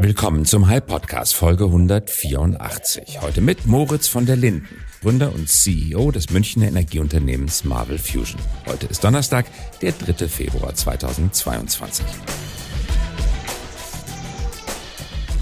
Willkommen zum Hype Podcast Folge 184. Heute mit Moritz von der Linden, Gründer und CEO des Münchner Energieunternehmens Marvel Fusion. Heute ist Donnerstag, der 3. Februar 2022.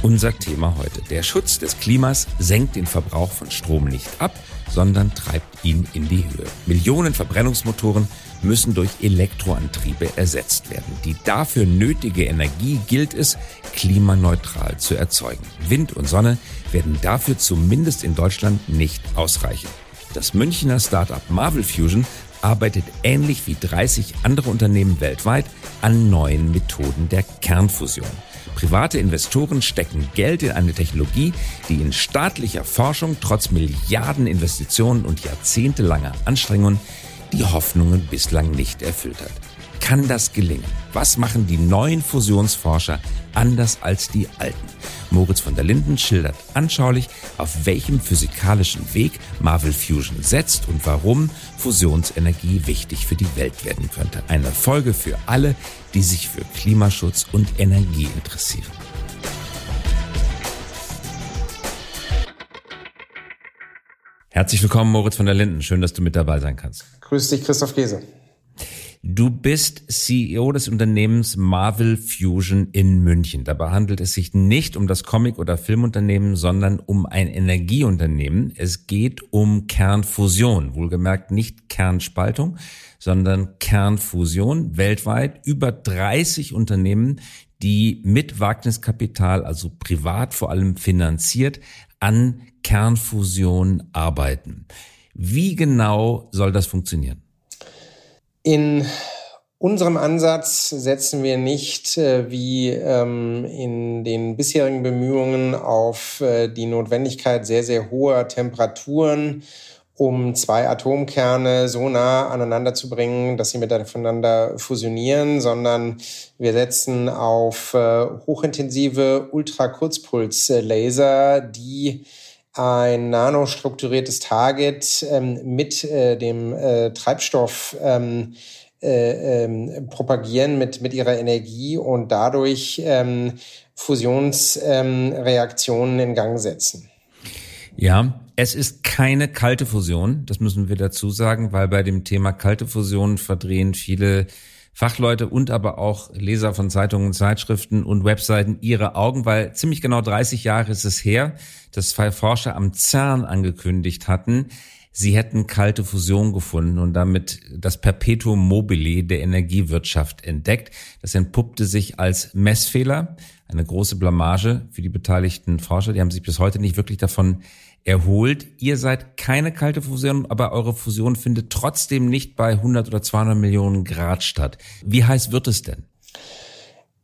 Unser Thema heute. Der Schutz des Klimas senkt den Verbrauch von Strom nicht ab, sondern treibt ihn in die Höhe. Millionen Verbrennungsmotoren müssen durch Elektroantriebe ersetzt werden. Die dafür nötige Energie gilt es, klimaneutral zu erzeugen. Wind und Sonne werden dafür zumindest in Deutschland nicht ausreichen. Das Münchner Startup Marvel Fusion arbeitet ähnlich wie 30 andere Unternehmen weltweit an neuen Methoden der Kernfusion. Private Investoren stecken Geld in eine Technologie, die in staatlicher Forschung trotz Milliardeninvestitionen und jahrzehntelanger Anstrengungen die Hoffnungen bislang nicht erfüllt hat. Kann das gelingen? Was machen die neuen Fusionsforscher anders als die alten? Moritz von der Linden schildert anschaulich, auf welchem physikalischen Weg Marvel Fusion setzt und warum Fusionsenergie wichtig für die Welt werden könnte. Eine Folge für alle, die sich für Klimaschutz und Energie interessieren. Herzlich willkommen, Moritz von der Linden. Schön, dass du mit dabei sein kannst. Grüß dich, Christoph Gese. Du bist CEO des Unternehmens Marvel Fusion in München. Dabei handelt es sich nicht um das Comic- oder Filmunternehmen, sondern um ein Energieunternehmen. Es geht um Kernfusion, wohlgemerkt nicht Kernspaltung, sondern Kernfusion. Weltweit über 30 Unternehmen, die mit Wagniskapital, also privat vor allem finanziert, an Kernfusion arbeiten. Wie genau soll das funktionieren? In unserem Ansatz setzen wir nicht äh, wie ähm, in den bisherigen Bemühungen auf äh, die Notwendigkeit sehr, sehr hoher Temperaturen, um zwei Atomkerne so nah aneinander zu bringen, dass sie miteinander fusionieren, sondern wir setzen auf äh, hochintensive Ultrakurzpulslaser, die ein nanostrukturiertes Target ähm, mit äh, dem äh, Treibstoff ähm, äh, ähm, propagieren mit, mit ihrer Energie und dadurch ähm, Fusionsreaktionen ähm, in Gang setzen. Ja, es ist keine kalte Fusion, das müssen wir dazu sagen, weil bei dem Thema kalte Fusion verdrehen viele Fachleute und aber auch Leser von Zeitungen, Zeitschriften und Webseiten ihre Augen, weil ziemlich genau 30 Jahre ist es her, dass zwei Forscher am CERN angekündigt hatten, sie hätten kalte Fusion gefunden und damit das Perpetuum mobile der Energiewirtschaft entdeckt. Das entpuppte sich als Messfehler, eine große Blamage für die beteiligten Forscher. Die haben sich bis heute nicht wirklich davon erholt. Ihr seid keine kalte Fusion, aber eure Fusion findet trotzdem nicht bei 100 oder 200 Millionen Grad statt. Wie heiß wird es denn?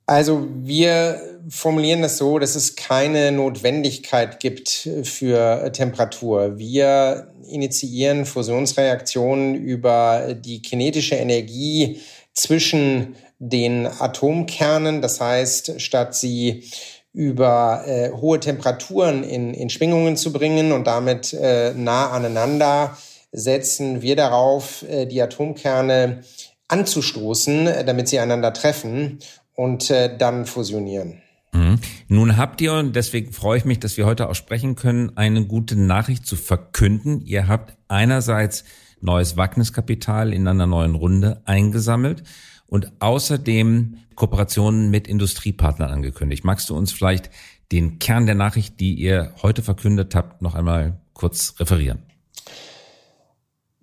Also wir formulieren das so, dass es keine Notwendigkeit gibt für Temperatur. Wir initiieren Fusionsreaktionen über die kinetische Energie zwischen den Atomkernen. Das heißt, statt sie über äh, hohe Temperaturen in, in Schwingungen zu bringen und damit äh, nah aneinander, setzen wir darauf, äh, die Atomkerne anzustoßen, äh, damit sie einander treffen und äh, dann fusionieren. Mhm. Nun habt ihr, und deswegen freue ich mich, dass wir heute auch sprechen können, eine gute Nachricht zu verkünden. Ihr habt einerseits neues Wagniskapital in einer neuen Runde eingesammelt und außerdem Kooperationen mit Industriepartnern angekündigt. Magst du uns vielleicht den Kern der Nachricht, die ihr heute verkündet habt, noch einmal kurz referieren?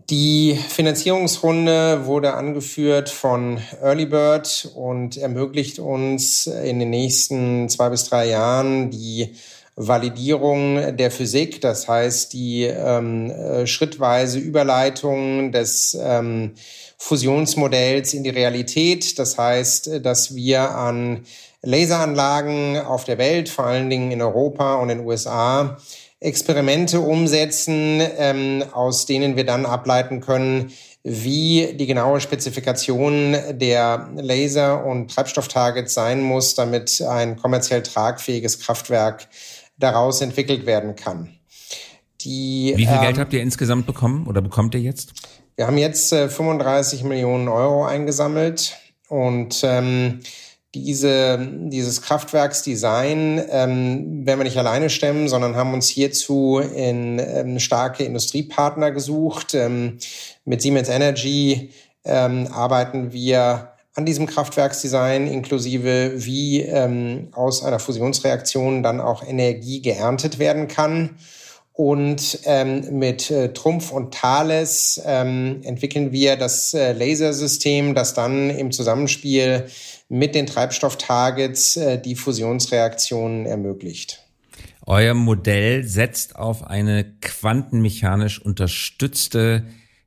Die Finanzierungsrunde wurde angeführt von Earlybird und ermöglicht uns in den nächsten zwei bis drei Jahren die Validierung der Physik, das heißt die ähm, äh, schrittweise Überleitung des ähm, Fusionsmodells in die Realität. Das heißt, dass wir an Laseranlagen auf der Welt, vor allen Dingen in Europa und in den USA, Experimente umsetzen, ähm, aus denen wir dann ableiten können, wie die genaue Spezifikation der Laser- und Treibstofftargets sein muss, damit ein kommerziell tragfähiges Kraftwerk daraus entwickelt werden kann. Die, wie viel ähm, Geld habt ihr insgesamt bekommen oder bekommt ihr jetzt? Wir haben jetzt äh, 35 Millionen Euro eingesammelt und ähm, diese, dieses Kraftwerksdesign ähm, werden wir nicht alleine stemmen, sondern haben uns hierzu in ähm, starke Industriepartner gesucht. Ähm, mit Siemens Energy ähm, arbeiten wir an diesem Kraftwerksdesign inklusive wie ähm, aus einer Fusionsreaktion dann auch Energie geerntet werden kann. Und ähm, mit äh, Trumpf und Thales ähm, entwickeln wir das äh, Lasersystem, das dann im Zusammenspiel mit den Treibstofftargets äh, die Fusionsreaktionen ermöglicht. Euer Modell setzt auf eine quantenmechanisch unterstützte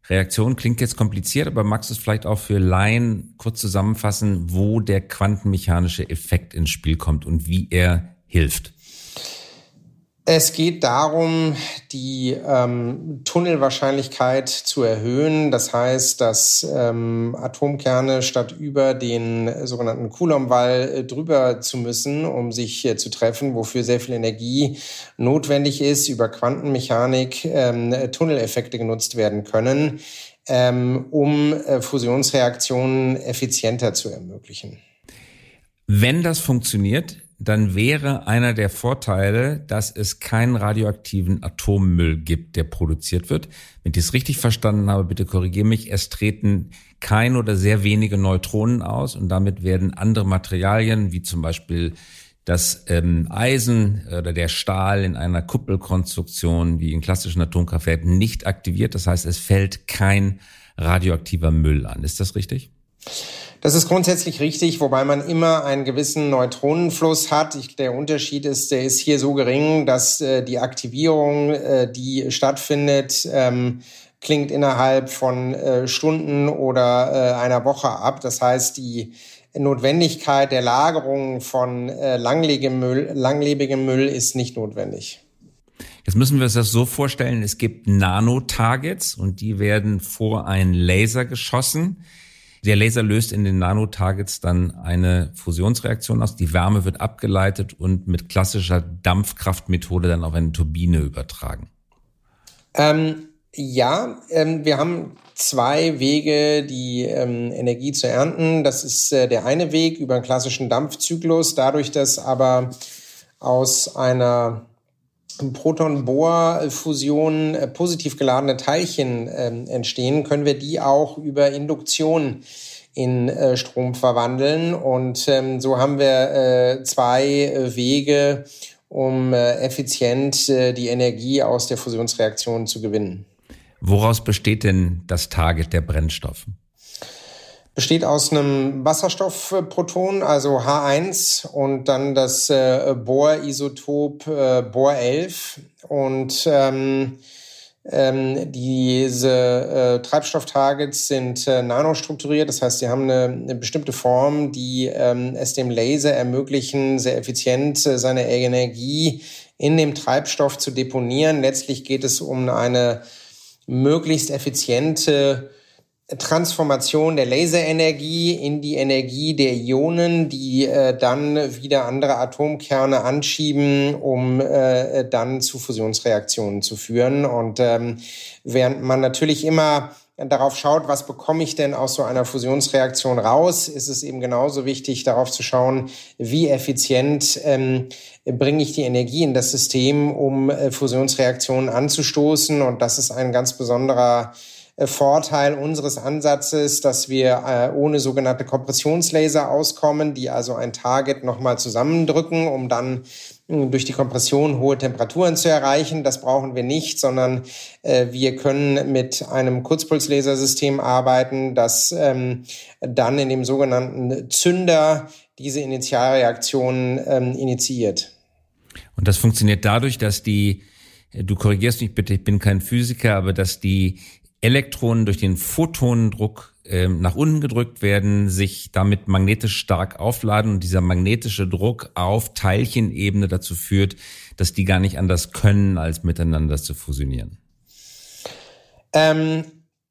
Reaktion. Klingt jetzt kompliziert, aber magst du es vielleicht auch für Laien kurz zusammenfassen, wo der quantenmechanische Effekt ins Spiel kommt und wie er hilft? Es geht darum, die ähm, Tunnelwahrscheinlichkeit zu erhöhen. Das heißt, dass ähm, Atomkerne statt über den sogenannten Coulomb-Wall äh, drüber zu müssen, um sich äh, zu treffen, wofür sehr viel Energie notwendig ist, über Quantenmechanik ähm, Tunneleffekte genutzt werden können, ähm, um äh, Fusionsreaktionen effizienter zu ermöglichen. Wenn das funktioniert, dann wäre einer der Vorteile, dass es keinen radioaktiven Atommüll gibt, der produziert wird. Wenn ich es richtig verstanden habe, bitte korrigiere mich, es treten kein oder sehr wenige Neutronen aus und damit werden andere Materialien, wie zum Beispiel das ähm, Eisen oder der Stahl in einer Kuppelkonstruktion wie in klassischen Atomkraftwerken nicht aktiviert. Das heißt, es fällt kein radioaktiver Müll an. Ist das richtig? Das ist grundsätzlich richtig, wobei man immer einen gewissen Neutronenfluss hat. Ich, der Unterschied ist, der ist hier so gering, dass äh, die Aktivierung, äh, die stattfindet, ähm, klingt innerhalb von äh, Stunden oder äh, einer Woche ab. Das heißt, die Notwendigkeit der Lagerung von äh, langlebigem, Müll, langlebigem Müll ist nicht notwendig. Jetzt müssen wir uns das so vorstellen, es gibt Nanotargets und die werden vor einen Laser geschossen. Der Laser löst in den Nanotargets dann eine Fusionsreaktion aus. Die Wärme wird abgeleitet und mit klassischer Dampfkraftmethode dann auf eine Turbine übertragen. Ähm, ja, ähm, wir haben zwei Wege, die ähm, Energie zu ernten. Das ist äh, der eine Weg über einen klassischen Dampfzyklus. Dadurch, dass aber aus einer Proton-Bohr-Fusion äh, positiv geladene Teilchen äh, entstehen, können wir die auch über Induktion in äh, Strom verwandeln. Und ähm, so haben wir äh, zwei Wege, um effizient die Energie aus der Fusionsreaktion zu gewinnen. Woraus besteht denn das Target der Brennstoffe? Besteht aus einem Wasserstoffproton, also H1 und dann das äh, Bohr-Isotop äh, Bohr 11 und ähm, ähm, diese äh, Treibstofftargets sind äh, nanostrukturiert, das heißt, sie haben eine, eine bestimmte Form, die ähm, es dem Laser ermöglichen, sehr effizient äh, seine Energie in dem Treibstoff zu deponieren. Letztlich geht es um eine möglichst effiziente Transformation der Laserenergie in die Energie der Ionen, die äh, dann wieder andere Atomkerne anschieben, um äh, dann zu Fusionsreaktionen zu führen. Und ähm, während man natürlich immer darauf schaut, was bekomme ich denn aus so einer Fusionsreaktion raus, ist es eben genauso wichtig, darauf zu schauen, wie effizient ähm, bringe ich die Energie in das System, um äh, Fusionsreaktionen anzustoßen. Und das ist ein ganz besonderer Vorteil unseres Ansatzes, dass wir äh, ohne sogenannte Kompressionslaser auskommen, die also ein Target nochmal zusammendrücken, um dann hm, durch die Kompression hohe Temperaturen zu erreichen. Das brauchen wir nicht, sondern äh, wir können mit einem Kurzpulslasersystem arbeiten, das ähm, dann in dem sogenannten Zünder diese Initialreaktion ähm, initiiert. Und das funktioniert dadurch, dass die Du korrigierst mich bitte, ich bin kein Physiker, aber dass die Elektronen durch den Photonendruck äh, nach unten gedrückt werden, sich damit magnetisch stark aufladen und dieser magnetische Druck auf Teilchenebene dazu führt, dass die gar nicht anders können, als miteinander zu fusionieren. Ähm,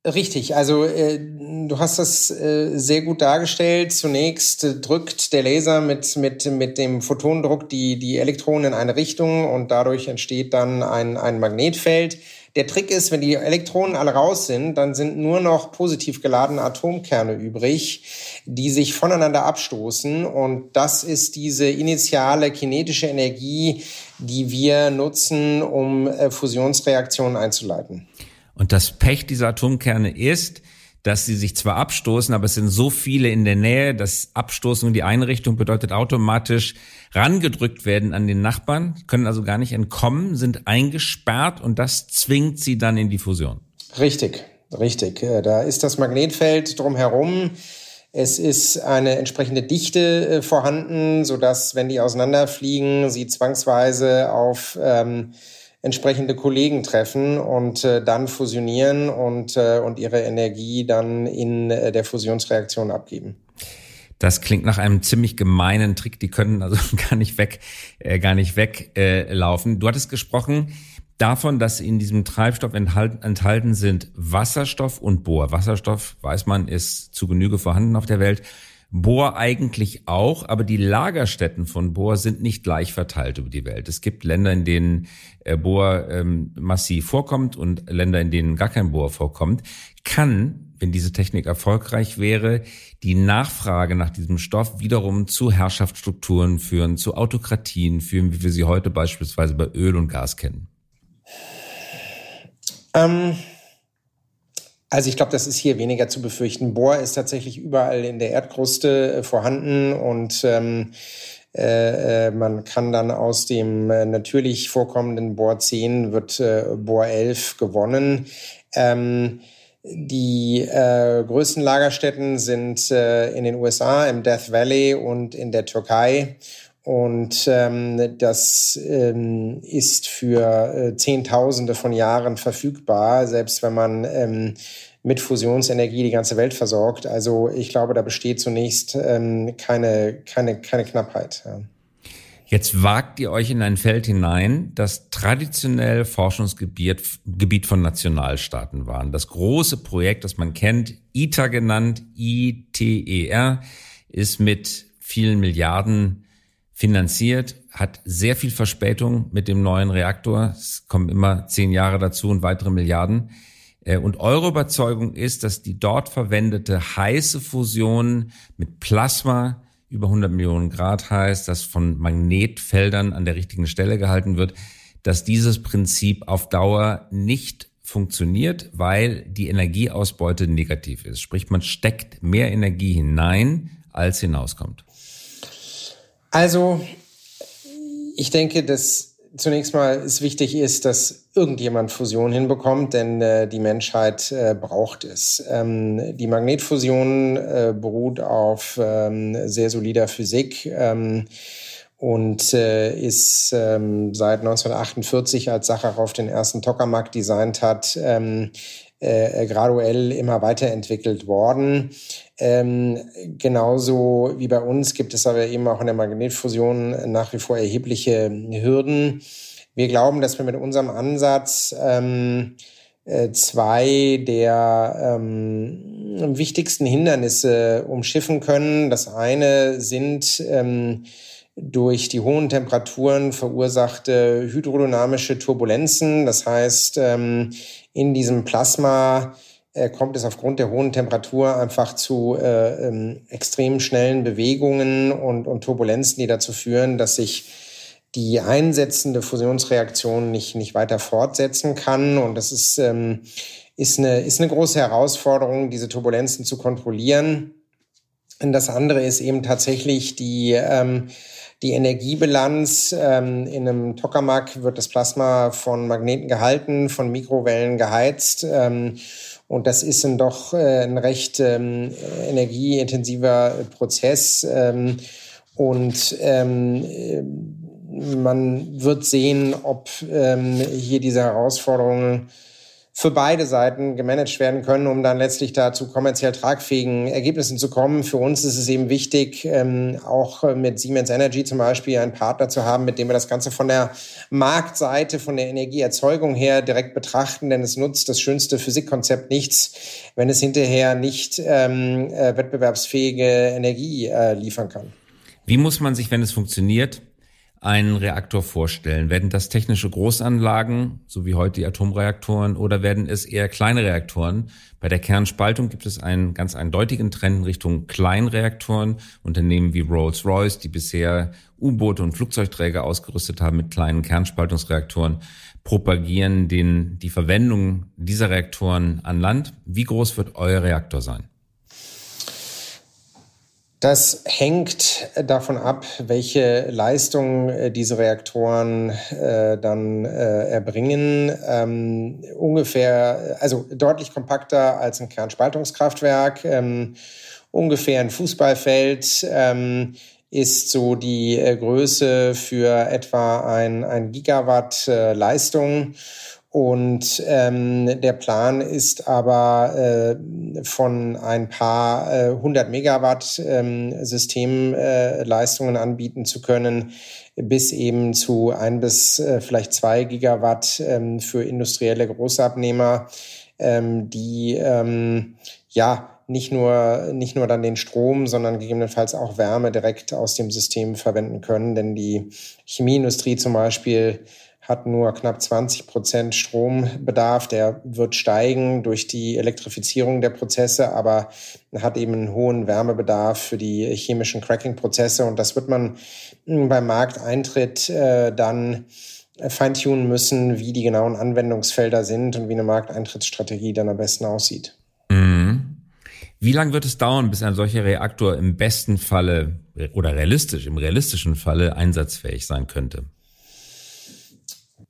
Richtig, also äh, du hast das äh, sehr gut dargestellt. Zunächst äh, drückt der Laser mit, mit, mit dem Photondruck die, die Elektronen in eine Richtung und dadurch entsteht dann ein, ein Magnetfeld. Der Trick ist, wenn die Elektronen alle raus sind, dann sind nur noch positiv geladene Atomkerne übrig, die sich voneinander abstoßen. Und das ist diese initiale kinetische Energie, die wir nutzen, um äh, Fusionsreaktionen einzuleiten. Und das Pech dieser Atomkerne ist, dass sie sich zwar abstoßen, aber es sind so viele in der Nähe, dass Abstoßen in die eine Richtung bedeutet automatisch rangedrückt werden an den Nachbarn, können also gar nicht entkommen, sind eingesperrt und das zwingt sie dann in die Fusion. Richtig, richtig. Äh, da ist das Magnetfeld drumherum. Es ist eine entsprechende Dichte äh, vorhanden, so dass wenn die auseinanderfliegen, sie zwangsweise auf ähm, entsprechende Kollegen treffen und äh, dann fusionieren und, äh, und ihre Energie dann in äh, der Fusionsreaktion abgeben. Das klingt nach einem ziemlich gemeinen Trick. Die können also gar nicht weg, äh, gar nicht weglaufen. Äh, du hattest gesprochen davon, dass in diesem Treibstoff enthalten, enthalten sind Wasserstoff und Bohr. Wasserstoff, weiß man, ist zu Genüge vorhanden auf der Welt. Bohr eigentlich auch, aber die Lagerstätten von Bohr sind nicht gleich verteilt über die Welt. Es gibt Länder, in denen äh, Bohr ähm, massiv vorkommt und Länder, in denen gar kein Bohr vorkommt. Kann, wenn diese Technik erfolgreich wäre, die Nachfrage nach diesem Stoff wiederum zu Herrschaftsstrukturen führen, zu Autokratien führen, wie wir sie heute beispielsweise bei Öl und Gas kennen? Ähm also ich glaube, das ist hier weniger zu befürchten. Bohr ist tatsächlich überall in der Erdkruste äh, vorhanden und ähm, äh, äh, man kann dann aus dem äh, natürlich vorkommenden Bohr 10 wird äh, Bohr 11 gewonnen. Ähm, die äh, größten Lagerstätten sind in den USA, im Death Valley und in der Türkei. Und ähm, das ähm, ist für äh, Zehntausende von Jahren verfügbar, selbst wenn man ähm, mit Fusionsenergie die ganze Welt versorgt. Also ich glaube, da besteht zunächst ähm, keine, keine, keine Knappheit. Ja. Jetzt wagt ihr euch in ein Feld hinein, das traditionell Forschungsgebiet Gebiet von Nationalstaaten war. Das große Projekt, das man kennt, ITER genannt, ITER, ist mit vielen Milliarden finanziert, hat sehr viel Verspätung mit dem neuen Reaktor. Es kommen immer zehn Jahre dazu und weitere Milliarden. Äh, und eure Überzeugung ist, dass die dort verwendete heiße Fusion mit Plasma über 100 Millionen Grad heißt, das von Magnetfeldern an der richtigen Stelle gehalten wird, dass dieses Prinzip auf Dauer nicht funktioniert, weil die Energieausbeute negativ ist. Sprich, man steckt mehr Energie hinein, als hinauskommt. Also, ich denke, dass zunächst mal es wichtig ist, dass irgendjemand Fusion hinbekommt, denn äh, die Menschheit äh, braucht es. Ähm, die Magnetfusion äh, beruht auf ähm, sehr solider Physik. Ähm, und äh, ist ähm, seit 1948, als Sacharow den ersten Tokamak designt hat, ähm, äh, graduell immer weiterentwickelt worden. Ähm, genauso wie bei uns gibt es aber eben auch in der Magnetfusion nach wie vor erhebliche Hürden. Wir glauben, dass wir mit unserem Ansatz ähm, äh, zwei der ähm, wichtigsten Hindernisse umschiffen können. Das eine sind ähm, durch die hohen Temperaturen verursachte hydrodynamische Turbulenzen. Das heißt, ähm, in diesem Plasma äh, kommt es aufgrund der hohen Temperatur einfach zu äh, ähm, extrem schnellen Bewegungen und, Turbulenzen, die dazu führen, dass sich die einsetzende Fusionsreaktion nicht, nicht weiter fortsetzen kann. Und das ist, ähm, ist, eine, ist eine große Herausforderung, diese Turbulenzen zu kontrollieren. Und das andere ist eben tatsächlich die, ähm, die Energiebilanz. Ähm, in einem Tokamak wird das Plasma von Magneten gehalten, von Mikrowellen geheizt. Ähm, und das ist ein doch äh, ein recht ähm, energieintensiver Prozess. Ähm, und ähm, man wird sehen, ob ähm, hier diese Herausforderungen für beide Seiten gemanagt werden können, um dann letztlich da zu kommerziell tragfähigen Ergebnissen zu kommen. Für uns ist es eben wichtig, ähm, auch mit Siemens Energy zum Beispiel einen Partner zu haben, mit dem wir das Ganze von der Marktseite, von der Energieerzeugung her direkt betrachten, denn es nutzt das schönste Physikkonzept nichts, wenn es hinterher nicht ähm, äh, wettbewerbsfähige Energie äh, liefern kann. Wie muss man sich, wenn es funktioniert, einen Reaktor vorstellen? Werden das technische Großanlagen, so wie heute die Atomreaktoren, oder werden es eher kleine Reaktoren? Bei der Kernspaltung gibt es einen ganz eindeutigen Trend in Richtung Kleinreaktoren. Unternehmen wie Rolls-Royce, die bisher U-Boote und Flugzeugträger ausgerüstet haben mit kleinen Kernspaltungsreaktoren, propagieren den, die Verwendung dieser Reaktoren an Land. Wie groß wird euer Reaktor sein? Das hängt davon ab, welche Leistung äh, diese Reaktoren äh, dann äh, erbringen. Ähm, ungefähr, also deutlich kompakter als ein Kernspaltungskraftwerk, ähm, ungefähr ein Fußballfeld ähm, ist so die äh, Größe für etwa ein, ein Gigawatt äh, Leistung. Und ähm, der Plan ist aber äh, von ein paar äh, 100 Megawatt ähm, Systemleistungen äh, anbieten zu können, bis eben zu ein bis äh, vielleicht zwei Gigawatt ähm, für industrielle Großabnehmer, ähm, die ähm, ja nicht nur, nicht nur dann den Strom, sondern gegebenenfalls auch Wärme direkt aus dem System verwenden können. Denn die Chemieindustrie zum Beispiel hat nur knapp 20 Prozent Strombedarf. Der wird steigen durch die Elektrifizierung der Prozesse, aber hat eben einen hohen Wärmebedarf für die chemischen Cracking-Prozesse. Und das wird man hm, beim Markteintritt äh, dann feintunen müssen, wie die genauen Anwendungsfelder sind und wie eine Markteintrittsstrategie dann am besten aussieht. Mhm. Wie lange wird es dauern, bis ein solcher Reaktor im besten Falle oder realistisch, im realistischen Falle einsatzfähig sein könnte?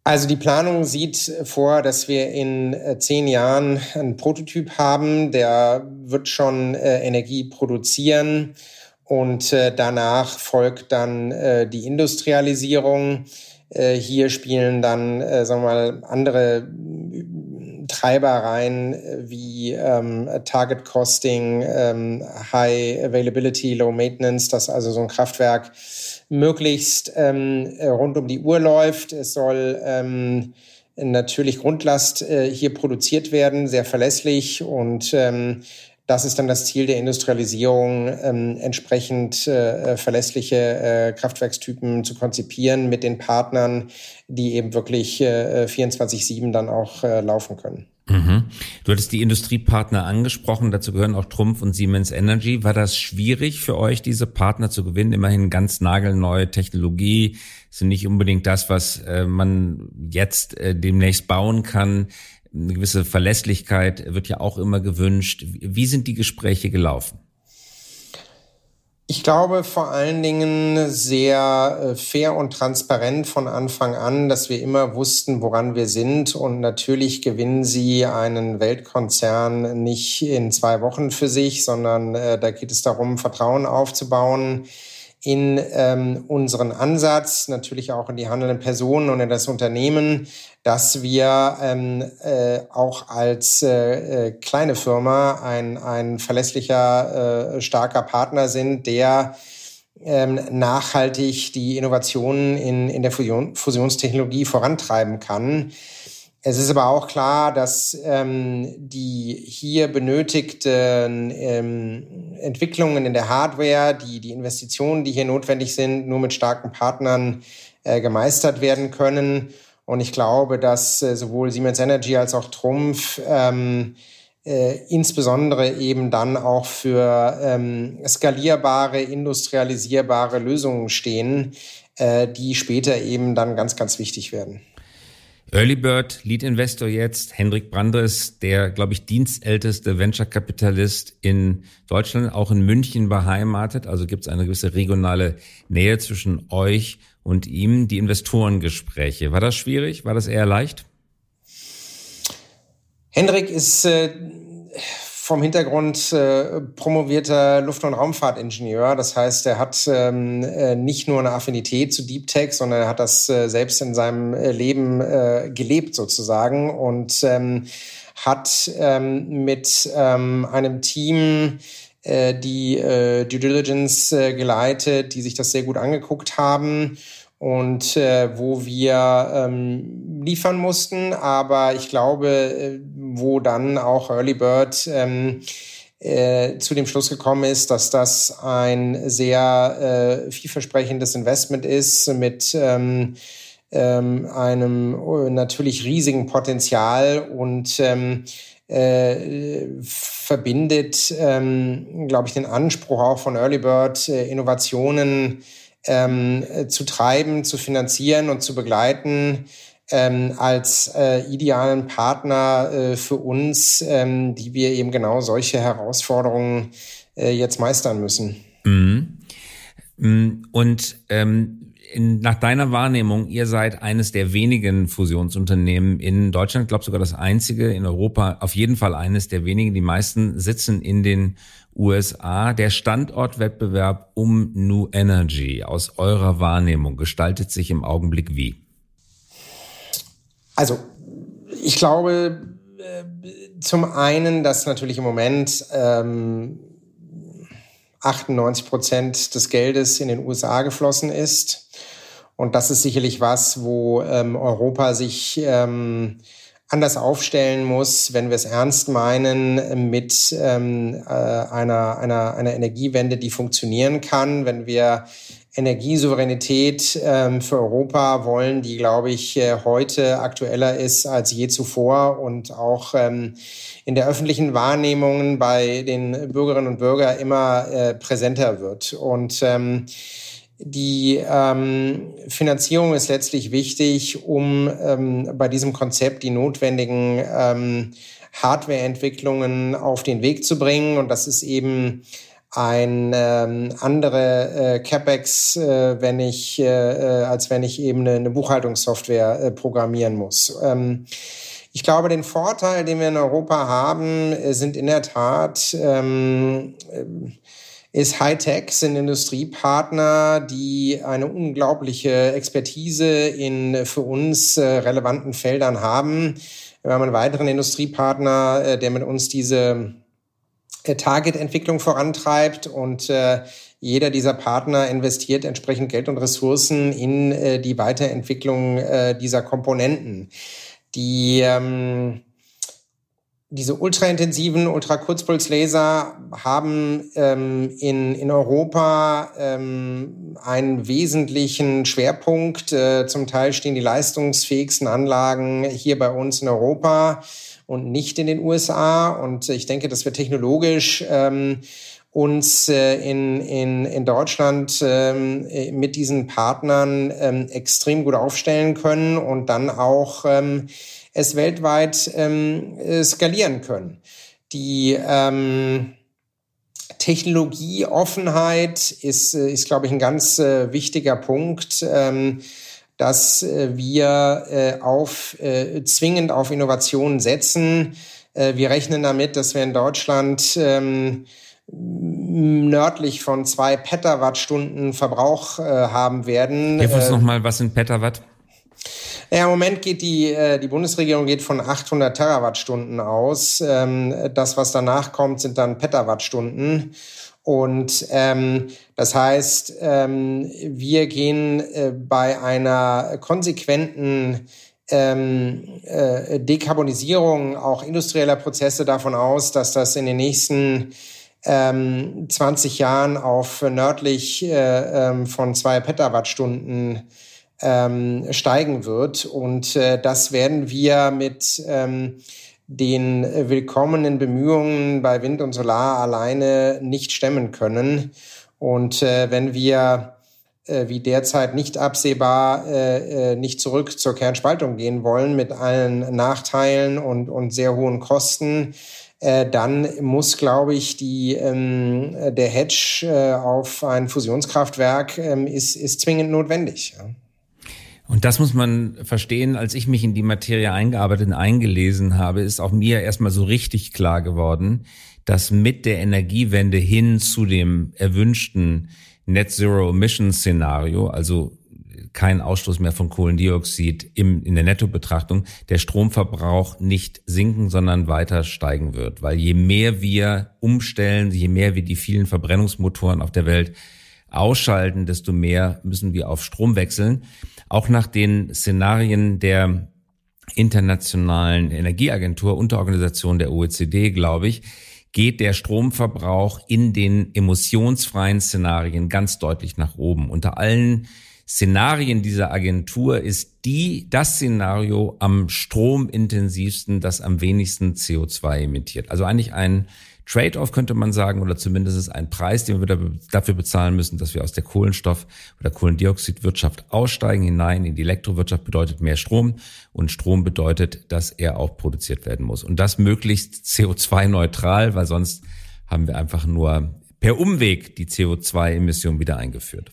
Also die Planung sieht vor, dass wir in äh, zehn Jahren einen Prototyp haben, der wird schon äh, Energie produzieren und äh, danach folgt dann die Industrialisierung. Hier spielen dann, sagen wir mal, andere Treiber rein wie ähm, Target Costing, ähm, High Availability, Low Maintenance, dass also so ein Kraftwerk möglichst ähm, äh, rund um die Uhr läuft. Es soll ähm, natürlich Grundlast äh, hier produziert werden, sehr verlässlich und ähm, das ist dann das Ziel der Industrialisierung, ähm, entsprechend äh, verlässliche äh, Kraftwerkstypen zu konzipieren mit den Partnern, die eben wirklich äh, 24-7 dann auch äh, laufen können. Mhm. Du hattest die Industriepartner angesprochen, dazu gehören auch Trumpf und Siemens Energy. War das schwierig für euch, diese Partner zu gewinnen? Immerhin ganz nagelneue Technologie, sind nicht unbedingt das, was äh, man jetzt äh, demnächst bauen kann. Eine gewisse Verlässlichkeit wird ja auch immer gewünscht. Wie sind die Gespräche gelaufen? Ich glaube vor allen Dingen sehr äh, fair und transparent von Anfang an, dass wir immer wussten, woran wir sind. Und natürlich gewinnen sie einen Weltkonzern nicht in zwei Wochen für sich, sondern äh, da geht es darum, Vertrauen aufzubauen in ähm, unseren Ansatz, natürlich auch in die handelnden Personen und in das Unternehmen, dass wir ähm, äh, auch als äh, äh, kleine Firma ein, ein verlässlicher, äh, starker Partner sind, der ähm, nachhaltig die Innovationen in, in der Fusion, Fusionstechnologie vorantreiben kann. Es ist aber auch klar, dass ähm, die hier benötigten ähm, Entwicklungen in der Hardware, die, die Investitionen, die hier notwendig sind, nur mit starken Partnern äh, gemeistert werden können. Und ich glaube, dass äh, sowohl Siemens Energy als auch Trumpf ähm, äh, insbesondere eben dann auch für ähm, skalierbare, industrialisierbare Lösungen stehen, äh, die später eben dann ganz, ganz wichtig werden. Early Bird, Lead Investor jetzt, Hendrik Brandres, der, glaube ich, dienstälteste Venture-Kapitalist in Deutschland, auch in München beheimatet. Also gibt es eine gewisse regionale Nähe zwischen euch und ihm. Die Investorengespräche, war das schwierig? War das eher leicht? Hendrik ist äh, vom Hintergrund äh, promovierter Luft- und Raumfahrtingenieur. Das heißt, er hat ähm, äh, nicht nur eine Affinität zu Deep Tech, sondern er hat das äh, selbst in seinem äh, Leben äh, gelebt sozusagen und ähm, hat ähm, mit ähm, einem Team äh, die äh, Due Diligence äh, geleitet, die sich das sehr gut angeguckt haben und äh, wo wir ähm, liefern mussten. Aber ich glaube, äh, wo dann auch Early Bird ähm, äh, zu dem Schluss gekommen ist, dass das ein sehr äh, vielversprechendes Investment ist mit ähm, ähm, einem äh, natürlich riesigen Potenzial und ähm, äh, verbindet, ähm, glaube ich, den Anspruch auch von Early Bird, äh, Innovationen ähm, zu treiben, zu finanzieren und zu begleiten, ähm, als äh, idealen Partner äh, für uns, ähm, die wir eben genau solche Herausforderungen äh, jetzt meistern müssen. Mhm. Mm, und ähm, in, nach deiner Wahrnehmung, ihr seid eines der wenigen Fusionsunternehmen in Deutschland, glaube sogar das einzige in Europa, auf jeden Fall eines der wenigen. Die meisten sitzen in den USA. Der Standortwettbewerb um New Energy aus eurer Wahrnehmung gestaltet sich im Augenblick wie? Also, ich glaube, äh, zum einen, dass natürlich im Moment ähm, 98 Prozent des Geldes in den USA geflossen ist. Und das ist sicherlich was, wo ähm, Europa sich ähm, anders aufstellen muss, wenn wir es ernst meinen mit ähm, äh, einer, einer, einer Energiewende, die funktionieren kann, wenn wir Energiesouveränität ähm, für Europa wollen, die, glaube ich, äh, heute aktueller ist als je zuvor und auch ähm, in der öffentlichen Wahrnehmung bei den Bürgerinnen und Bürgern immer äh, präsenter wird. Und ähm, die Finanzierung ist letztlich wichtig, um bei diesem Konzept die notwendigen Hardwareentwicklungen auf den Weg zu bringen. Und das ist eben ein ähm, andere äh, CapEx, äh, wenn ich, äh, äh, als wenn ich eben eine, eine Buchhaltungssoftware äh, programmieren muss. Ähm, ich glaube, den Vorteil, den wir in Europa haben, äh, sind in der Tat ähm, ist Hightech, sind Industriepartner, die eine unglaubliche Expertise in für uns äh, relevanten Feldern haben. Wir haben einen weiteren Industriepartner, äh, der mit uns diese äh, Target-Entwicklung vorantreibt und äh, jeder dieser Partner investiert entsprechend Geld und Ressourcen in äh, die Weiterentwicklung äh, dieser Komponenten. Die ähm, diese ultraintensiven, ultrakurzpulslaser haben ähm, in, in Europa ähm, einen wesentlichen Schwerpunkt. Äh, zum Teil stehen die leistungsfähigsten Anlagen hier bei uns in Europa und nicht in den USA. Und ich denke, dass wir technologisch ähm, uns äh, in, in, in Deutschland ähm, mit diesen Partnern ähm, extrem gut aufstellen können und dann auch ähm, es weltweit ähm, äh, skalieren können. Die ähm, Technologieoffenheit ist, äh, ist glaube ich, ein ganz äh, wichtiger Punkt, ähm, dass äh, wir äh, auf, äh, zwingend auf Innovationen setzen. Wir rechnen damit, dass wir in Deutschland ähm, nördlich von zwei Petawattstunden Verbrauch äh, haben werden. Hilf uns äh, nochmal, was sind Petawatt? Ja, Im Moment geht die, äh, die Bundesregierung geht von 800 Terawattstunden aus. Ähm, das, was danach kommt, sind dann Petawattstunden. Und ähm, das heißt, ähm, wir gehen äh, bei einer konsequenten ähm, äh, Dekarbonisierung auch industrieller Prozesse davon aus, dass das in den nächsten ähm, 20 Jahren auf nördlich äh, ähm, von zwei Petawattstunden ähm, steigen wird. Und äh, das werden wir mit ähm, den willkommenen Bemühungen bei Wind und Solar alleine nicht stemmen können. Und äh, wenn wir äh, wie derzeit nicht absehbar äh, äh nicht zurück zur Kernspaltung gehen wollen mit allen Nachteilen und, und sehr hohen Kosten, äh, dann muss, glaube ich, die, ähm, der Hedge äh, auf ein Fusionskraftwerk ähm, ist, ist zwingend notwendig. Ja. Und das muss man verstehen, als ich mich in die Materie eingearbeitet und eingelesen habe, ist auch mir erstmal so richtig klar geworden, dass mit der Energiewende hin zu dem erwünschten Net Zero Emission Szenario, also kein Ausstoß mehr von Kohlendioxid im, in der Nettobetrachtung, der Stromverbrauch nicht sinken, sondern weiter steigen wird. Weil je mehr wir umstellen, je mehr wir die vielen Verbrennungsmotoren auf der Welt ausschalten, desto mehr müssen wir auf Strom wechseln. Auch nach den Szenarien der internationalen Energieagentur, Unterorganisation der OECD, glaube ich, geht der Stromverbrauch in den emissionsfreien Szenarien ganz deutlich nach oben. Unter allen Szenarien dieser Agentur ist die, das Szenario am stromintensivsten, das am wenigsten CO2 emittiert. Also eigentlich ein Trade-off könnte man sagen, oder zumindest ist ein Preis, den wir dafür bezahlen müssen, dass wir aus der Kohlenstoff- oder Kohlendioxidwirtschaft aussteigen hinein in die Elektrowirtschaft bedeutet mehr Strom und Strom bedeutet, dass er auch produziert werden muss. Und das möglichst CO2-neutral, weil sonst haben wir einfach nur per Umweg die CO2-Emission wieder eingeführt.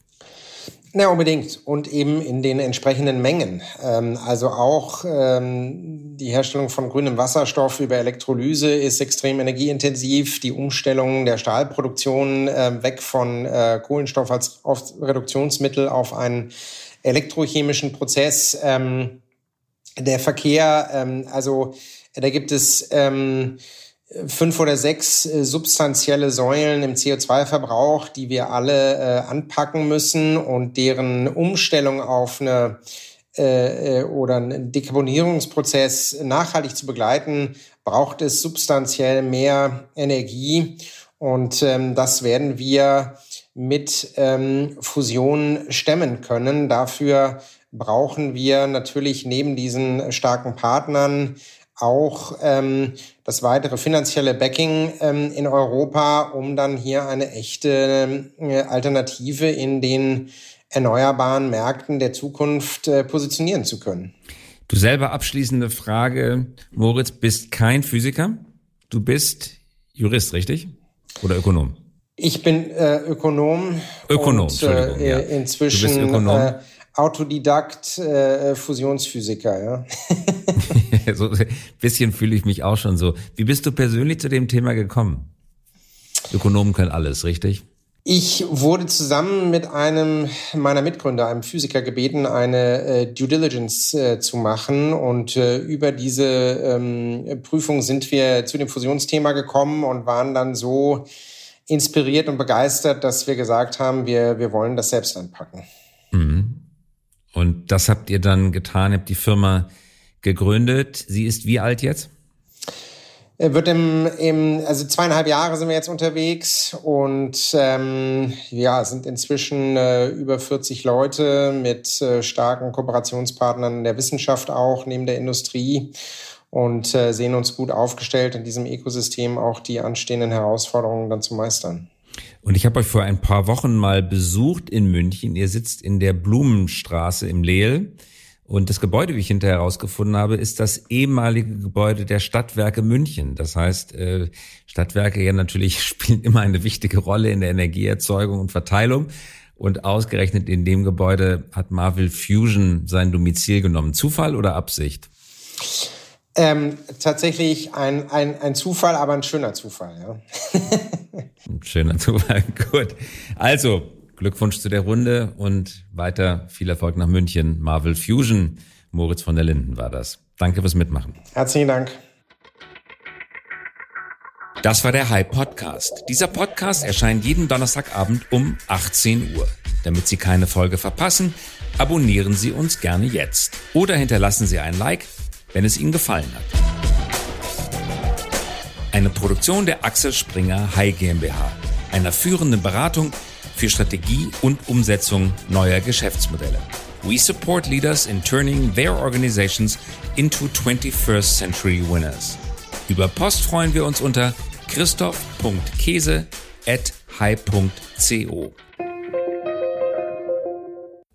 Ja, unbedingt. Und eben in den entsprechenden Mengen. Ähm, also auch ähm, die Herstellung von grünem Wasserstoff über Elektrolyse ist extrem energieintensiv. Die Umstellung der Stahlproduktion äh, weg von äh, Kohlenstoff als Reduktionsmittel auf einen elektrochemischen Prozess. Ähm, der Verkehr, ähm, also da gibt es ähm, fünf oder sechs äh, substanzielle Säulen im CO2-Verbrauch, die wir alle äh, anpacken müssen und deren Umstellung auf eine äh, äh, oder einen Dekarbonisierungsprozess nachhaltig zu begleiten, braucht es substanziell mehr Energie. Und ähm, das werden wir mit ähm, Fusion stemmen können. Dafür brauchen wir natürlich neben diesen starken Partnern auch ähm, das weitere finanzielle Backing ähm, in Europa, um dann hier eine echte äh, Alternative in den erneuerbaren Märkten der Zukunft äh, positionieren zu können. Du selber abschließende Frage, Moritz, bist kein Physiker, du bist Jurist, richtig? Oder Ökonom? Ich bin äh, Ökonom. Ökonom, und, äh, ja. inzwischen. Du bist Ökonom. Äh, Autodidakt äh, Fusionsphysiker, ja. so ein bisschen fühle ich mich auch schon so. Wie bist du persönlich zu dem Thema gekommen? Ökonomen können alles, richtig? Ich wurde zusammen mit einem meiner Mitgründer, einem Physiker, gebeten, eine äh, Due Diligence äh, zu machen. Und äh, über diese ähm, Prüfung sind wir zu dem Fusionsthema gekommen und waren dann so inspiriert und begeistert, dass wir gesagt haben, wir, wir wollen das selbst anpacken. Und das habt ihr dann getan, habt die Firma gegründet. Sie ist wie alt jetzt? Wird im, im, also zweieinhalb Jahre sind wir jetzt unterwegs und ähm, ja, sind inzwischen äh, über 40 Leute mit äh, starken Kooperationspartnern in der Wissenschaft auch, neben der Industrie und äh, sehen uns gut aufgestellt in diesem Ökosystem auch die anstehenden Herausforderungen dann zu meistern. Und ich habe euch vor ein paar Wochen mal besucht in München. Ihr sitzt in der Blumenstraße im Lehl. Und das Gebäude, wie ich hinterher herausgefunden habe, ist das ehemalige Gebäude der Stadtwerke München. Das heißt, äh, Stadtwerke ja natürlich spielen immer eine wichtige Rolle in der Energieerzeugung und Verteilung. Und ausgerechnet in dem Gebäude hat Marvel Fusion sein Domizil genommen. Zufall oder Absicht? Ähm, tatsächlich ein, ein, ein Zufall, aber ein schöner Zufall, ja. ein schöner Zufall, gut. Also, Glückwunsch zu der Runde und weiter viel Erfolg nach München. Marvel Fusion. Moritz von der Linden war das. Danke fürs Mitmachen. Herzlichen Dank. Das war der Hype Podcast. Dieser Podcast erscheint jeden Donnerstagabend um 18 Uhr. Damit Sie keine Folge verpassen, abonnieren Sie uns gerne jetzt oder hinterlassen Sie ein Like wenn es Ihnen gefallen hat. Eine Produktion der Axel Springer High GmbH, einer führenden Beratung für Strategie und Umsetzung neuer Geschäftsmodelle. We support leaders in turning their organizations into 21st century winners. Über Post freuen wir uns unter christoph.käse at high.co.